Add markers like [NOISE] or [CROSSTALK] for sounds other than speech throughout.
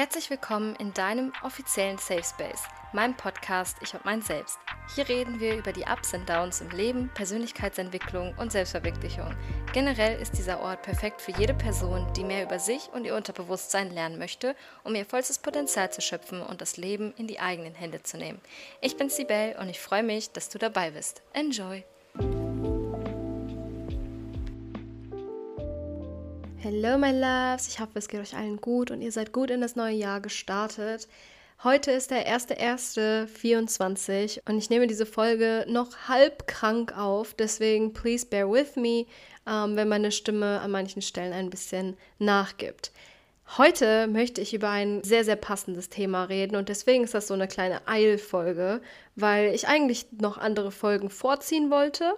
Herzlich willkommen in deinem offiziellen Safe Space, meinem Podcast Ich und mein Selbst. Hier reden wir über die Ups und Downs im Leben, Persönlichkeitsentwicklung und Selbstverwirklichung. Generell ist dieser Ort perfekt für jede Person, die mehr über sich und ihr Unterbewusstsein lernen möchte, um ihr vollstes Potenzial zu schöpfen und das Leben in die eigenen Hände zu nehmen. Ich bin Sibel und ich freue mich, dass du dabei bist. Enjoy! Hello, my loves. Ich hoffe, es geht euch allen gut und ihr seid gut in das neue Jahr gestartet. Heute ist der 1.1.24 und ich nehme diese Folge noch halb krank auf. Deswegen, please bear with me, ähm, wenn meine Stimme an manchen Stellen ein bisschen nachgibt. Heute möchte ich über ein sehr, sehr passendes Thema reden und deswegen ist das so eine kleine Eilfolge, weil ich eigentlich noch andere Folgen vorziehen wollte,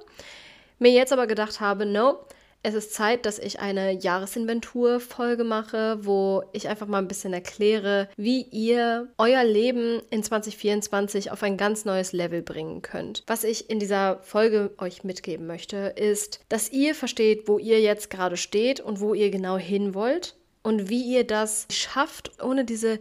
mir jetzt aber gedacht habe, no, es ist Zeit, dass ich eine Jahresinventur-Folge mache, wo ich einfach mal ein bisschen erkläre, wie ihr euer Leben in 2024 auf ein ganz neues Level bringen könnt. Was ich in dieser Folge euch mitgeben möchte, ist, dass ihr versteht, wo ihr jetzt gerade steht und wo ihr genau hin wollt und wie ihr das schafft, ohne diese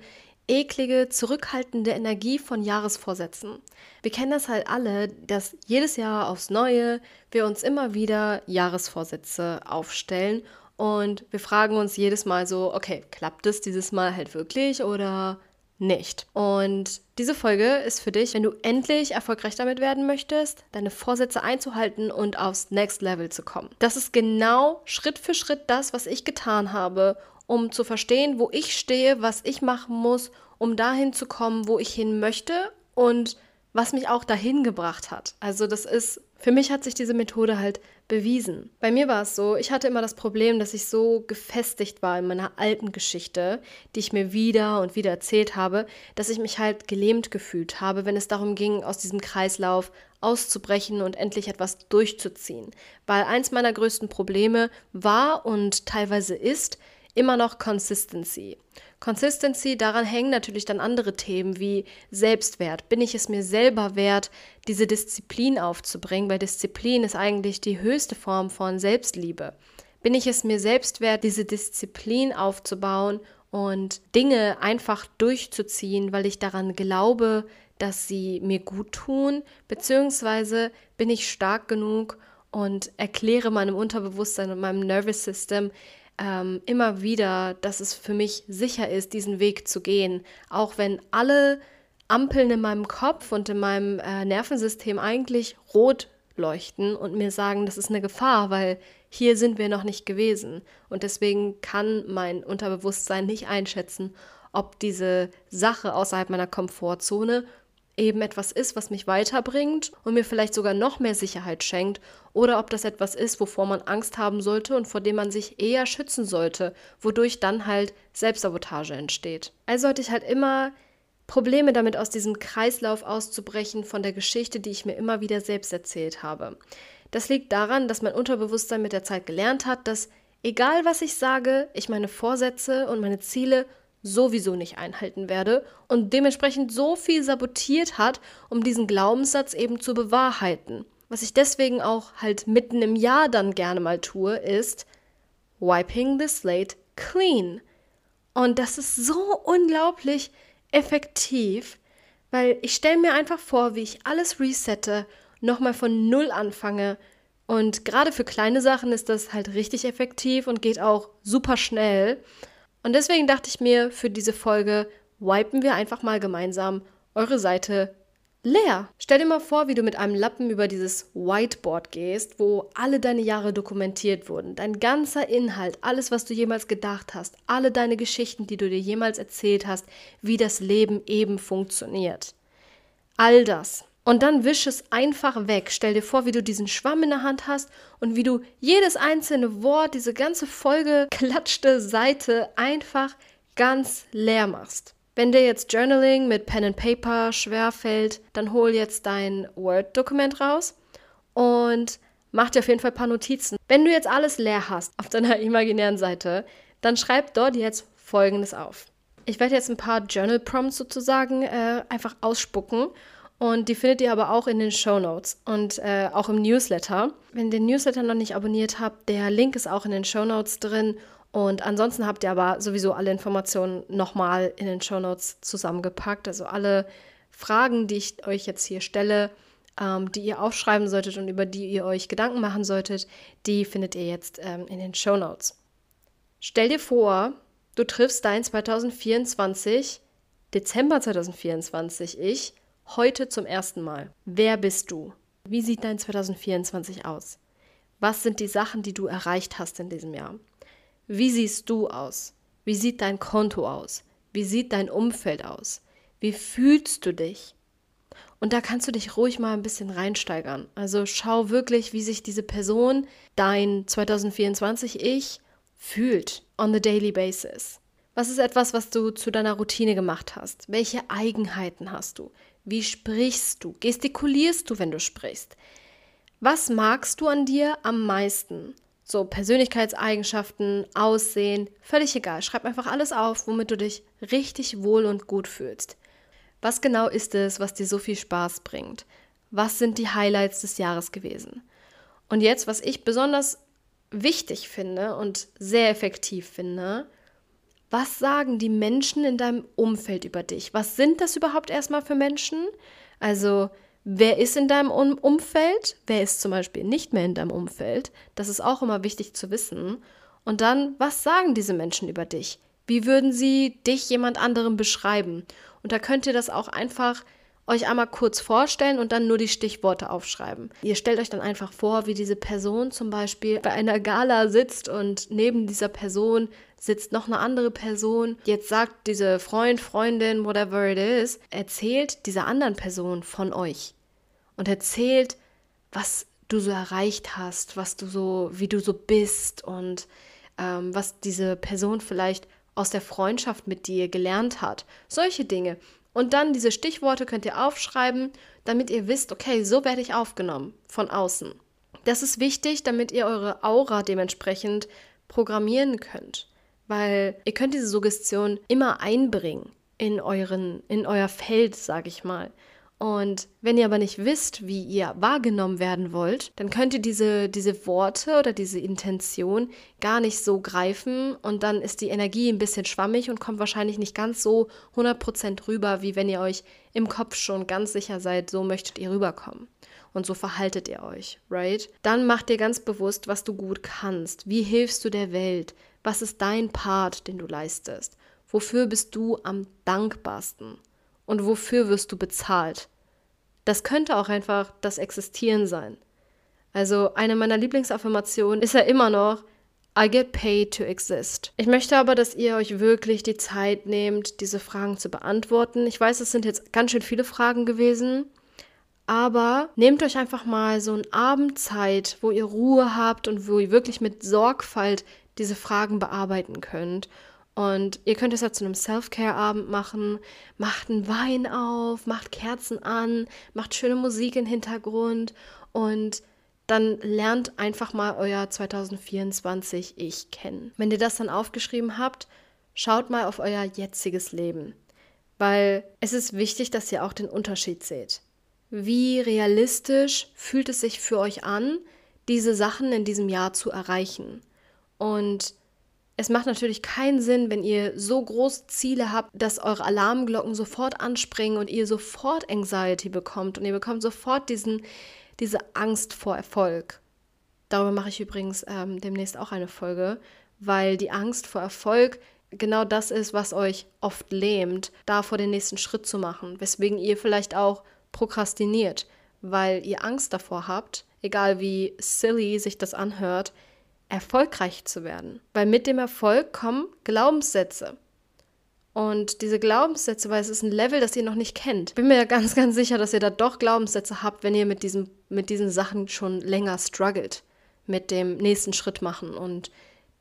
eklige, zurückhaltende Energie von Jahresvorsätzen. Wir kennen das halt alle, dass jedes Jahr aufs Neue wir uns immer wieder Jahresvorsätze aufstellen und wir fragen uns jedes Mal so, okay, klappt es dieses Mal halt wirklich oder nicht? Und diese Folge ist für dich, wenn du endlich erfolgreich damit werden möchtest, deine Vorsätze einzuhalten und aufs Next Level zu kommen. Das ist genau Schritt für Schritt das, was ich getan habe, um zu verstehen, wo ich stehe, was ich machen muss, um dahin zu kommen, wo ich hin möchte und was mich auch dahin gebracht hat. Also das ist, für mich hat sich diese Methode halt bewiesen. Bei mir war es so, ich hatte immer das Problem, dass ich so gefestigt war in meiner alten Geschichte, die ich mir wieder und wieder erzählt habe, dass ich mich halt gelähmt gefühlt habe, wenn es darum ging, aus diesem Kreislauf auszubrechen und endlich etwas durchzuziehen. Weil eins meiner größten Probleme war und teilweise ist, immer noch Consistency. Consistency, daran hängen natürlich dann andere Themen wie Selbstwert. Bin ich es mir selber wert, diese Disziplin aufzubringen? Weil Disziplin ist eigentlich die höchste Form von Selbstliebe. Bin ich es mir selbst wert, diese Disziplin aufzubauen und Dinge einfach durchzuziehen, weil ich daran glaube, dass sie mir gut tun? Beziehungsweise bin ich stark genug und erkläre meinem Unterbewusstsein und meinem Nervous System, ähm, immer wieder, dass es für mich sicher ist, diesen Weg zu gehen, auch wenn alle Ampeln in meinem Kopf und in meinem äh, Nervensystem eigentlich rot leuchten und mir sagen, das ist eine Gefahr, weil hier sind wir noch nicht gewesen. Und deswegen kann mein Unterbewusstsein nicht einschätzen, ob diese Sache außerhalb meiner Komfortzone eben etwas ist, was mich weiterbringt und mir vielleicht sogar noch mehr Sicherheit schenkt, oder ob das etwas ist, wovor man Angst haben sollte und vor dem man sich eher schützen sollte, wodurch dann halt Selbstsabotage entsteht. Also hatte ich halt immer Probleme damit, aus diesem Kreislauf auszubrechen von der Geschichte, die ich mir immer wieder selbst erzählt habe. Das liegt daran, dass mein Unterbewusstsein mit der Zeit gelernt hat, dass egal was ich sage, ich meine Vorsätze und meine Ziele sowieso nicht einhalten werde und dementsprechend so viel sabotiert hat, um diesen Glaubenssatz eben zu bewahrheiten. Was ich deswegen auch halt mitten im Jahr dann gerne mal tue, ist wiping the slate clean. Und das ist so unglaublich effektiv, weil ich stelle mir einfach vor, wie ich alles resette, nochmal von Null anfange. Und gerade für kleine Sachen ist das halt richtig effektiv und geht auch super schnell. Und deswegen dachte ich mir, für diese Folge wipen wir einfach mal gemeinsam eure Seite leer. Stell dir mal vor, wie du mit einem Lappen über dieses Whiteboard gehst, wo alle deine Jahre dokumentiert wurden. Dein ganzer Inhalt, alles, was du jemals gedacht hast, alle deine Geschichten, die du dir jemals erzählt hast, wie das Leben eben funktioniert. All das. Und dann wisch es einfach weg. Stell dir vor, wie du diesen Schwamm in der Hand hast und wie du jedes einzelne Wort, diese ganze vollgeklatschte Seite einfach ganz leer machst. Wenn dir jetzt Journaling mit Pen and Paper schwerfällt, dann hol jetzt dein Word-Dokument raus und mach dir auf jeden Fall ein paar Notizen. Wenn du jetzt alles leer hast auf deiner [LAUGHS] imaginären Seite, dann schreib dort jetzt Folgendes auf. Ich werde jetzt ein paar Journal Prompts sozusagen äh, einfach ausspucken und die findet ihr aber auch in den Show Notes und äh, auch im Newsletter. Wenn ihr den Newsletter noch nicht abonniert habt, der Link ist auch in den Show Notes drin. Und ansonsten habt ihr aber sowieso alle Informationen nochmal in den Show Notes zusammengepackt. Also alle Fragen, die ich euch jetzt hier stelle, ähm, die ihr aufschreiben solltet und über die ihr euch Gedanken machen solltet, die findet ihr jetzt ähm, in den Show Notes. Stell dir vor, du triffst dein 2024, Dezember 2024, ich, heute zum ersten Mal. Wer bist du? Wie sieht dein 2024 aus? Was sind die Sachen, die du erreicht hast in diesem Jahr? Wie siehst du aus? Wie sieht dein Konto aus? Wie sieht dein Umfeld aus? Wie fühlst du dich? Und da kannst du dich ruhig mal ein bisschen reinsteigern. Also schau wirklich, wie sich diese Person, dein 2024 Ich, fühlt on the daily basis. Was ist etwas, was du zu deiner Routine gemacht hast? Welche Eigenheiten hast du? Wie sprichst du? Gestikulierst du, wenn du sprichst? Was magst du an dir am meisten? So Persönlichkeitseigenschaften, Aussehen, völlig egal. Schreib einfach alles auf, womit du dich richtig wohl und gut fühlst. Was genau ist es, was dir so viel Spaß bringt? Was sind die Highlights des Jahres gewesen? Und jetzt, was ich besonders wichtig finde und sehr effektiv finde, was sagen die Menschen in deinem Umfeld über dich? Was sind das überhaupt erstmal für Menschen? Also, Wer ist in deinem Umfeld? Wer ist zum Beispiel nicht mehr in deinem Umfeld? Das ist auch immer wichtig zu wissen. Und dann, was sagen diese Menschen über dich? Wie würden sie dich jemand anderem beschreiben? Und da könnt ihr das auch einfach euch einmal kurz vorstellen und dann nur die Stichworte aufschreiben. Ihr stellt euch dann einfach vor, wie diese Person zum Beispiel bei einer Gala sitzt und neben dieser Person sitzt noch eine andere Person. Jetzt sagt diese Freund, Freundin, whatever it is, erzählt dieser anderen Person von euch und erzählt, was du so erreicht hast, was du so, wie du so bist und ähm, was diese Person vielleicht aus der Freundschaft mit dir gelernt hat. Solche Dinge. Und dann diese Stichworte könnt ihr aufschreiben, damit ihr wisst, okay, so werde ich aufgenommen von außen. Das ist wichtig, damit ihr eure Aura dementsprechend programmieren könnt weil ihr könnt diese Suggestion immer einbringen in euren in euer Feld, sage ich mal. Und wenn ihr aber nicht wisst, wie ihr wahrgenommen werden wollt, dann könnt ihr diese, diese Worte oder diese Intention gar nicht so greifen und dann ist die Energie ein bisschen schwammig und kommt wahrscheinlich nicht ganz so 100% rüber, wie wenn ihr euch im Kopf schon ganz sicher seid, so möchtet ihr rüberkommen. Und so verhaltet ihr euch, right? Dann macht dir ganz bewusst, was du gut kannst. Wie hilfst du der Welt? Was ist dein Part, den du leistest? Wofür bist du am dankbarsten? Und wofür wirst du bezahlt? Das könnte auch einfach das Existieren sein. Also eine meiner Lieblingsaffirmationen ist ja immer noch, I get paid to exist. Ich möchte aber, dass ihr euch wirklich die Zeit nehmt, diese Fragen zu beantworten. Ich weiß, es sind jetzt ganz schön viele Fragen gewesen, aber nehmt euch einfach mal so einen Abend Zeit, wo ihr Ruhe habt und wo ihr wirklich mit Sorgfalt diese Fragen bearbeiten könnt. Und ihr könnt es ja zu einem Self-Care-Abend machen. Macht einen Wein auf, macht Kerzen an, macht schöne Musik im Hintergrund und dann lernt einfach mal euer 2024 Ich kennen. Wenn ihr das dann aufgeschrieben habt, schaut mal auf euer jetziges Leben. Weil es ist wichtig, dass ihr auch den Unterschied seht. Wie realistisch fühlt es sich für euch an, diese Sachen in diesem Jahr zu erreichen? Und es macht natürlich keinen Sinn, wenn ihr so große Ziele habt, dass eure Alarmglocken sofort anspringen und ihr sofort Anxiety bekommt und ihr bekommt sofort diesen, diese Angst vor Erfolg. Darüber mache ich übrigens ähm, demnächst auch eine Folge, weil die Angst vor Erfolg genau das ist, was euch oft lähmt, davor den nächsten Schritt zu machen, weswegen ihr vielleicht auch prokrastiniert, weil ihr Angst davor habt, egal wie silly sich das anhört, erfolgreich zu werden. Weil mit dem Erfolg kommen Glaubenssätze. Und diese Glaubenssätze, weil es ist ein Level, das ihr noch nicht kennt. Bin mir ganz, ganz sicher, dass ihr da doch Glaubenssätze habt, wenn ihr mit, diesem, mit diesen Sachen schon länger struggelt. Mit dem nächsten Schritt machen und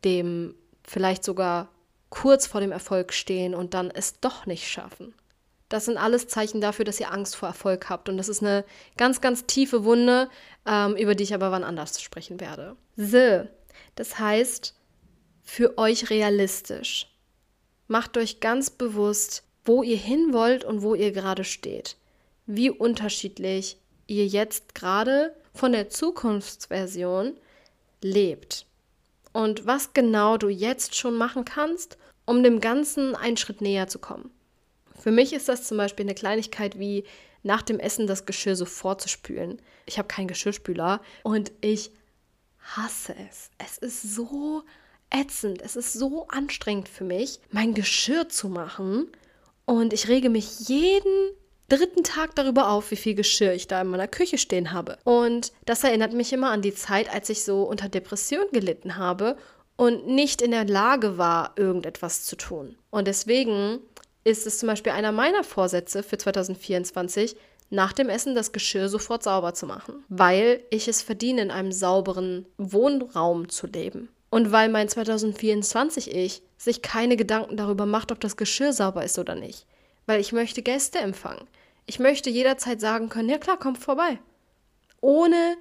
dem vielleicht sogar kurz vor dem Erfolg stehen und dann es doch nicht schaffen. Das sind alles Zeichen dafür, dass ihr Angst vor Erfolg habt. Und das ist eine ganz, ganz tiefe Wunde, ähm, über die ich aber wann anders sprechen werde. So, das heißt, für euch realistisch. Macht euch ganz bewusst, wo ihr hin wollt und wo ihr gerade steht. Wie unterschiedlich ihr jetzt gerade von der Zukunftsversion lebt. und was genau du jetzt schon machen kannst, um dem Ganzen einen Schritt näher zu kommen. Für mich ist das zum Beispiel eine Kleinigkeit wie nach dem Essen das Geschirr sofort zu spülen. Ich habe keinen Geschirrspüler und ich hasse es. Es ist so ätzend, es ist so anstrengend für mich, mein Geschirr zu machen. Und ich rege mich jeden dritten Tag darüber auf, wie viel Geschirr ich da in meiner Küche stehen habe. Und das erinnert mich immer an die Zeit, als ich so unter Depression gelitten habe und nicht in der Lage war, irgendetwas zu tun. Und deswegen ist es zum Beispiel einer meiner Vorsätze für 2024, nach dem Essen das Geschirr sofort sauber zu machen, weil ich es verdiene, in einem sauberen Wohnraum zu leben. Und weil mein 2024-Ich sich keine Gedanken darüber macht, ob das Geschirr sauber ist oder nicht. Weil ich möchte Gäste empfangen. Ich möchte jederzeit sagen können, ja klar, komm vorbei. Ohne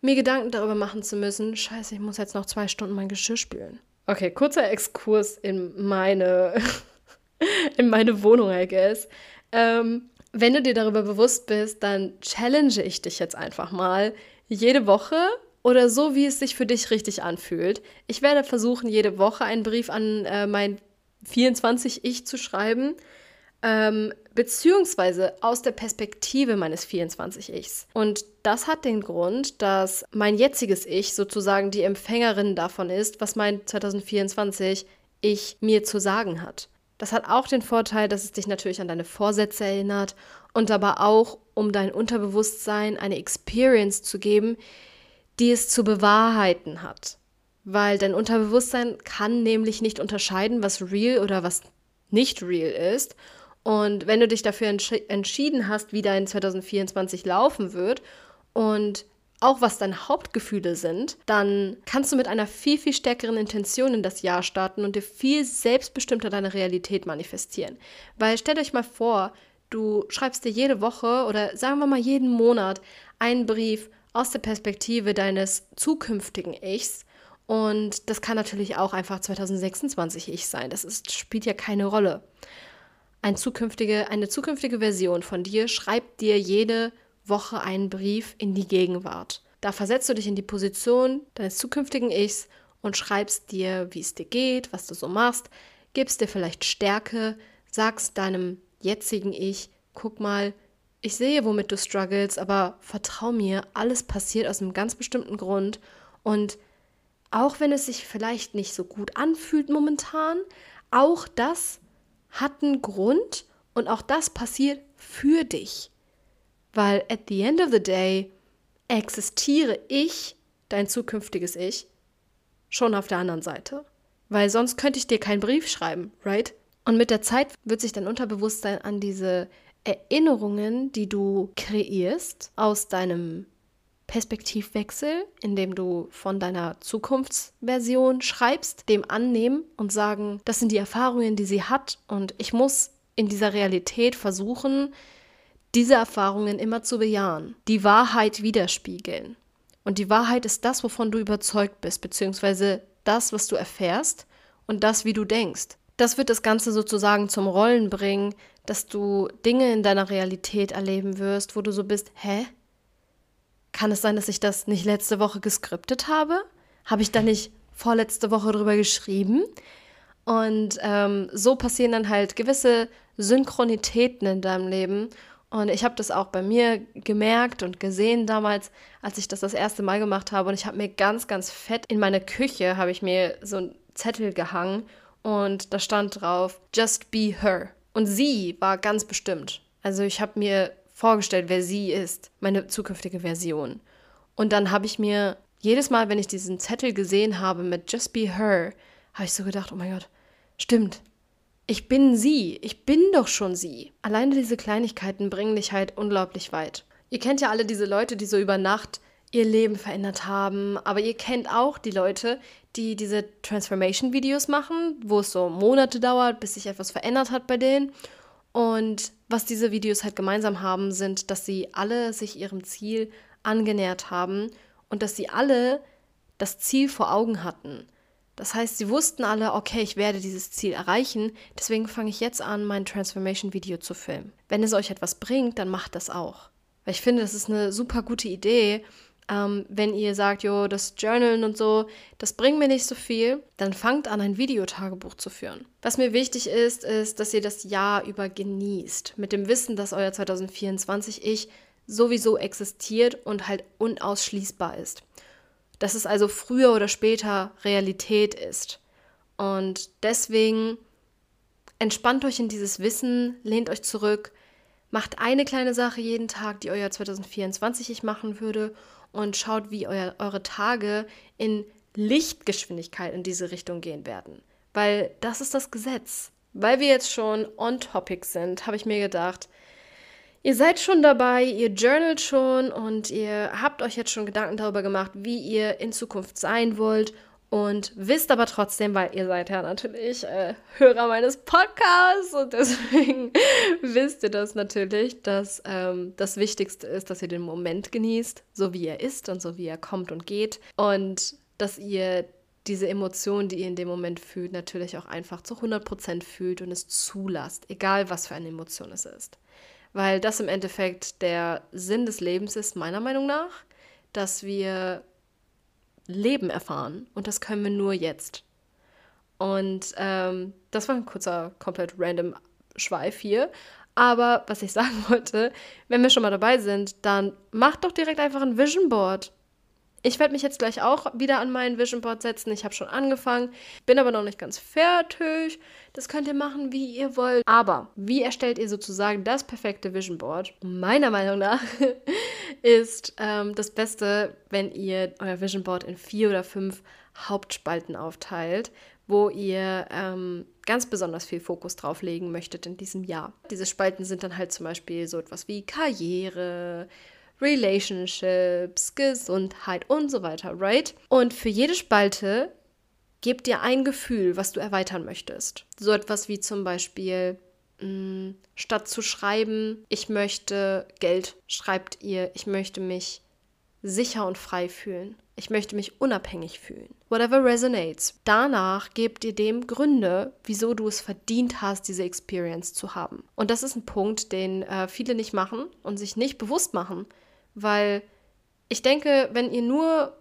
mir Gedanken darüber machen zu müssen, scheiße, ich muss jetzt noch zwei Stunden mein Geschirr spülen. Okay, kurzer Exkurs in meine, [LAUGHS] in meine Wohnung, I guess. Ähm, wenn du dir darüber bewusst bist, dann challenge ich dich jetzt einfach mal jede Woche oder so, wie es sich für dich richtig anfühlt. Ich werde versuchen, jede Woche einen Brief an äh, mein 24-Ich zu schreiben, ähm, beziehungsweise aus der Perspektive meines 24-Ichs. Und das hat den Grund, dass mein jetziges Ich sozusagen die Empfängerin davon ist, was mein 2024-Ich mir zu sagen hat. Das hat auch den Vorteil, dass es dich natürlich an deine Vorsätze erinnert und aber auch, um dein Unterbewusstsein eine Experience zu geben, die es zu bewahrheiten hat. Weil dein Unterbewusstsein kann nämlich nicht unterscheiden, was real oder was nicht real ist. Und wenn du dich dafür entsch entschieden hast, wie dein 2024 laufen wird und auch was deine Hauptgefühle sind, dann kannst du mit einer viel, viel stärkeren Intention in das Jahr starten und dir viel selbstbestimmter deine Realität manifestieren. Weil stellt euch mal vor, du schreibst dir jede Woche oder sagen wir mal jeden Monat einen Brief aus der Perspektive deines zukünftigen Ichs. Und das kann natürlich auch einfach 2026 Ich sein. Das ist, spielt ja keine Rolle. Ein zukünftige, eine zukünftige Version von dir schreibt dir jede Woche einen Brief in die Gegenwart. Da versetzt du dich in die Position deines zukünftigen Ichs und schreibst dir, wie es dir geht, was du so machst, gibst dir vielleicht Stärke, sagst deinem jetzigen Ich, guck mal, ich sehe, womit du struggles, aber vertrau mir, alles passiert aus einem ganz bestimmten Grund und auch wenn es sich vielleicht nicht so gut anfühlt momentan, auch das hat einen Grund und auch das passiert für dich. Weil at the end of the day existiere ich, dein zukünftiges Ich, schon auf der anderen Seite. Weil sonst könnte ich dir keinen Brief schreiben, right? Und mit der Zeit wird sich dein Unterbewusstsein an diese Erinnerungen, die du kreierst aus deinem Perspektivwechsel, indem du von deiner Zukunftsversion schreibst, dem annehmen und sagen, das sind die Erfahrungen, die sie hat und ich muss in dieser Realität versuchen, diese Erfahrungen immer zu bejahen, die Wahrheit widerspiegeln. Und die Wahrheit ist das, wovon du überzeugt bist, beziehungsweise das, was du erfährst und das, wie du denkst. Das wird das Ganze sozusagen zum Rollen bringen, dass du Dinge in deiner Realität erleben wirst, wo du so bist, hä? Kann es sein, dass ich das nicht letzte Woche geskriptet habe? Habe ich da nicht vorletzte Woche drüber geschrieben? Und ähm, so passieren dann halt gewisse Synchronitäten in deinem Leben. Und ich habe das auch bei mir gemerkt und gesehen damals, als ich das das erste Mal gemacht habe. Und ich habe mir ganz, ganz fett in meine Küche, habe ich mir so einen Zettel gehangen und da stand drauf, just be her. Und sie war ganz bestimmt. Also ich habe mir vorgestellt, wer sie ist, meine zukünftige Version. Und dann habe ich mir jedes Mal, wenn ich diesen Zettel gesehen habe mit Just Be Her, habe ich so gedacht, oh mein Gott, stimmt, ich bin sie, ich bin doch schon sie. Alleine diese Kleinigkeiten bringen dich halt unglaublich weit. Ihr kennt ja alle diese Leute, die so über Nacht ihr Leben verändert haben, aber ihr kennt auch die Leute, die diese Transformation-Videos machen, wo es so Monate dauert, bis sich etwas verändert hat bei denen. Und was diese Videos halt gemeinsam haben, sind, dass sie alle sich ihrem Ziel angenähert haben und dass sie alle das Ziel vor Augen hatten. Das heißt, sie wussten alle, okay, ich werde dieses Ziel erreichen, deswegen fange ich jetzt an, mein Transformation-Video zu filmen. Wenn es euch etwas bringt, dann macht das auch. Weil ich finde, das ist eine super gute Idee, Ähm, wenn ihr sagt, jo, das Journalen und so, das bringt mir nicht so viel, dann fangt an, ein Videotagebuch zu führen. Was mir wichtig ist, ist, dass ihr das Jahr über genießt. Mit dem Wissen, dass euer 2024 Ich sowieso existiert und halt unausschließbar ist. Dass es also früher oder später Realität ist. Und deswegen entspannt euch in dieses Wissen, lehnt euch zurück, macht eine kleine Sache jeden Tag, die euer 2024 ich machen würde und schaut, wie euer, eure Tage in Lichtgeschwindigkeit in diese Richtung gehen werden. Weil das ist das Gesetz. Weil wir jetzt schon on topic sind, habe ich mir gedacht, ihr seid schon dabei, ihr journalt schon und ihr habt euch jetzt schon Gedanken darüber gemacht, wie ihr in Zukunft sein wollt und wisst aber trotzdem, weil ihr seid ja natürlich äh, Hörer meines Podcasts und deswegen [LAUGHS] wisst ihr das natürlich, dass ähm, das Wichtigste ist, dass ihr den Moment genießt, so wie er ist und so wie er kommt und geht und dass ihr diese Emotionen, die ihr in dem Moment fühlt, natürlich auch einfach zu 100% fühlt und es zulasst, egal was für eine Emotion es ist. Weil das im Endeffekt der Sinn des Lebens ist, meiner Meinung nach, dass wir Leben erfahren. Und das können wir nur jetzt. Und ähm, das war ein kurzer, komplett random Schweif hier. Aber was ich [LAUGHS] sagen wollte, wenn wir schon mal dabei sind, dann macht doch direkt einfach ein Vision Board. Ich werde mich jetzt gleich auch wieder an mein Vision Board setzen. Ich habe schon angefangen, bin aber noch nicht ganz fertig. Das könnt ihr machen, wie ihr wollt. Aber wie erstellt ihr sozusagen das perfekte Vision Board? Meiner Meinung nach [LAUGHS] ist ähm, das Beste, wenn ihr euer Vision Board in vier oder fünf Hauptspalten aufteilt, wo ihr ähm, ganz besonders viel Fokus drauf legen möchtet in diesem Jahr. Diese Spalten sind dann halt zum Beispiel so etwas wie Karriere, Relationships, Gesundheit und so weiter, right? Und für jede Spalte gebt dir ein Gefühl, was du erweitern möchtest. So etwas wie zum Beispiel, mh, mm, statt zu schreiben, ich möchte Geld, schreibt ihr, ich möchte mich sicher und frei fühlen. Ich möchte mich unabhängig fühlen. Whatever resonates. Danach gebt ihr dem Gründe, wieso du es verdient hast, diese Experience zu haben. Und das ist ein Punkt, den äh, viele nicht machen und sich nicht bewusst machen, weil ich denke, wenn ihr nur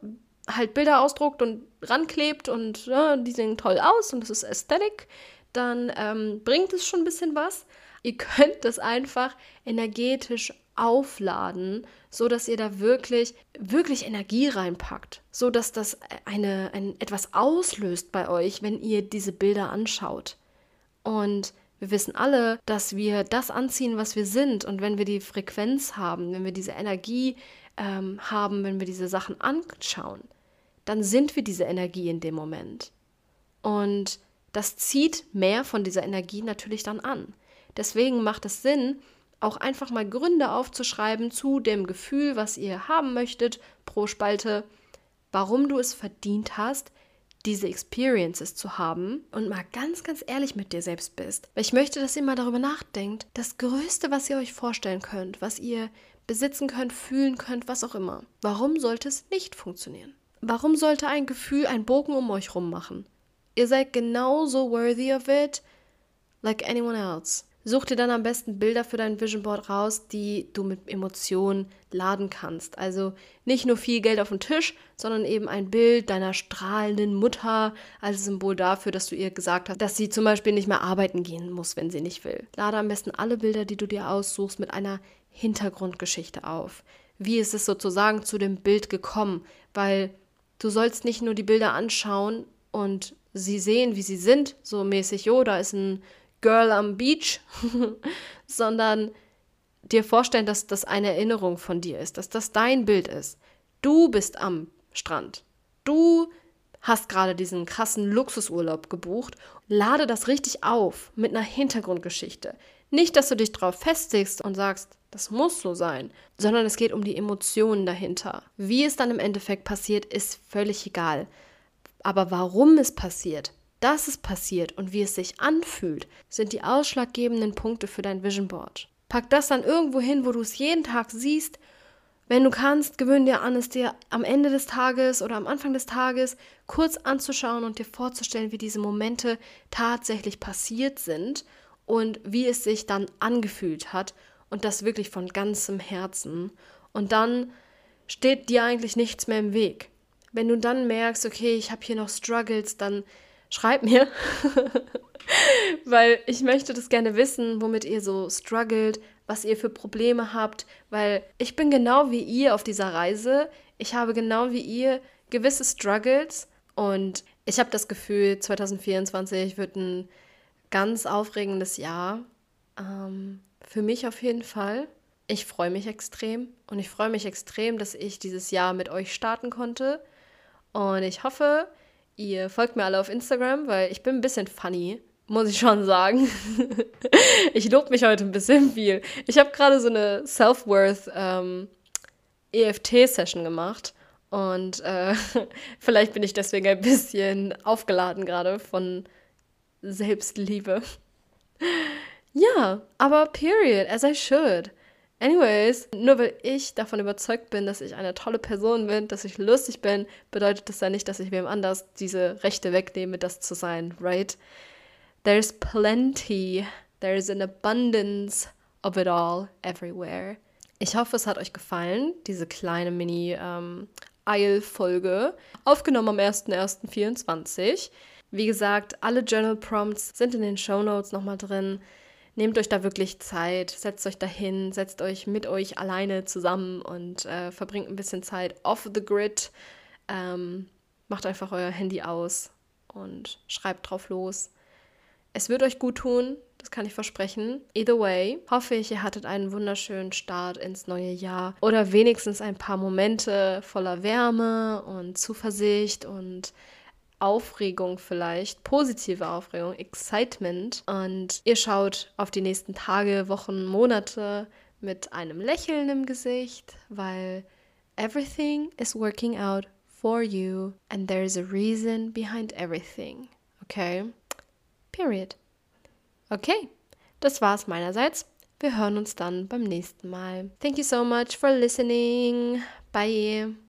halt Bilder ausdruckt und ranklebt und ja, die sehen toll aus und das ist Aesthetic, dann ähm, bringt es schon ein bisschen was. Ihr [LAUGHS] könnt das einfach energetisch aufladen, so dass ihr da wirklich wirklich Energie reinpackt, so dass das eine ein, etwas auslöst bei euch, wenn ihr diese Bilder anschaut. Und wir wissen alle, dass wir das anziehen, was wir sind. Und wenn wir die Frequenz haben, wenn wir diese Energie ähm, haben, wenn wir diese Sachen anschauen, dann sind wir diese Energie in dem Moment. Und das zieht mehr von dieser Energie natürlich dann an. Deswegen macht es Sinn, auch einfach mal Gründe aufzuschreiben zu dem Gefühl, was ihr haben möchtet pro Spalte, warum du es verdient hast, diese Experiences zu haben und mal ganz, ganz ehrlich mit dir selbst bist. Weil ich möchte, dass ihr mal darüber nachdenkt. Das Größte, was ihr euch vorstellen könnt, was ihr besitzen könnt, fühlen könnt, was auch immer. Warum sollte es nicht funktionieren? Warum sollte ein Gefühl einen Bogen um euch rum machen? Ihr seid genauso worthy of it like anyone else. Such dir dann am besten Bilder für dein Vision Board raus, die du mit Emotionen laden kannst. Also nicht nur viel Geld auf dem Tisch, sondern eben ein Bild deiner strahlenden Mutter als Symbol dafür, dass du ihr gesagt hast, dass sie zum Beispiel nicht mehr arbeiten gehen muss, wenn sie nicht will. Lade am besten alle Bilder, die du dir aussuchst, mit einer Hintergrundgeschichte auf. Wie ist es sozusagen zu dem Bild gekommen? Weil du sollst nicht nur die Bilder anschauen und sie sehen, wie sie sind, so mäßig, jo, da ist ein Girl am Beach, [LAUGHS] sondern dir vorstellen, dass das eine Erinnerung von dir ist, dass das dein Bild ist. Du bist am Strand. Du hast gerade diesen krassen Luxusurlaub gebucht. Lade das richtig auf mit einer Hintergrundgeschichte. Nicht, dass du dich drauf festigst und sagst, das muss so sein, sondern es geht um die Emotionen dahinter. Wie es dann im Endeffekt passiert, ist völlig egal. Aber warum es passiert, dass es passiert und wie es sich anfühlt, sind die ausschlaggebenden Punkte für dein Vision Board. Pack das dann irgendwo hin, wo du es jeden Tag siehst. Wenn du kannst, gewöhn dir an, es dir am Ende des Tages oder am Anfang des Tages kurz anzuschauen und dir vorzustellen, wie diese Momente tatsächlich passiert sind und wie es sich dann angefühlt hat und das wirklich von ganzem Herzen. Und dann steht dir eigentlich nichts mehr im Weg. Wenn du dann merkst, okay, ich habe hier noch Struggles, dann schreib mir, [LAUGHS] weil ich möchte das gerne wissen, womit ihr so struggelt, was ihr für Probleme habt, weil ich bin genau wie ihr auf dieser Reise. Ich habe genau wie ihr gewisse Struggles und ich habe das Gefühl, 2024 wird ein ganz aufregendes Jahr. Ähm, für mich auf jeden Fall. Ich freue mich extrem und ich freue mich extrem, dass ich dieses Jahr mit euch starten konnte. Und ich hoffe, ihr folgt mir alle auf Instagram, weil ich bin ein bisschen funny, muss ich schon sagen. [LAUGHS] ich lobe mich heute ein bisschen viel. Ich habe gerade so eine Self-Worth ähm, EFT-Session gemacht und äh, [LAUGHS] vielleicht bin ich deswegen ein bisschen aufgeladen gerade von Selbstliebe. [LAUGHS] ja, aber period, as I should. Anyways, nur weil ich davon überzeugt bin, dass ich eine tolle Person bin, dass ich lustig bin, bedeutet das ja nicht, dass ich wem anders diese Rechte wegnehme, das zu sein, right? There's plenty, there's an abundance of it all everywhere. Ich hoffe, es hat euch gefallen, diese kleine Mini-Eil-Folge, ähm, aufgenommen am 01.01.24. Wie gesagt, alle Journal Prompts sind in den Show Notes nochmal drin. Nehmt euch da wirklich Zeit, setzt euch dahin, setzt euch mit euch alleine zusammen und äh, verbringt ein bisschen Zeit off the grid. Ähm, macht einfach euer Handy aus und schreibt drauf los. Es wird euch gut tun, das kann ich versprechen. Either way, hoffe ich, ihr hattet einen wunderschönen Start ins neue Jahr oder wenigstens ein paar Momente voller Wärme und Zuversicht und Aufregung vielleicht, positive Aufregung, Excitement. Und ihr schaut auf die nächsten Tage, Wochen, Monate mit einem Lächeln im Gesicht, weil everything is working out for you and there is a reason behind everything. Okay? Period. Okay, das war's meinerseits. Wir hören uns dann beim nächsten Mal. Thank you so much for listening. Bye.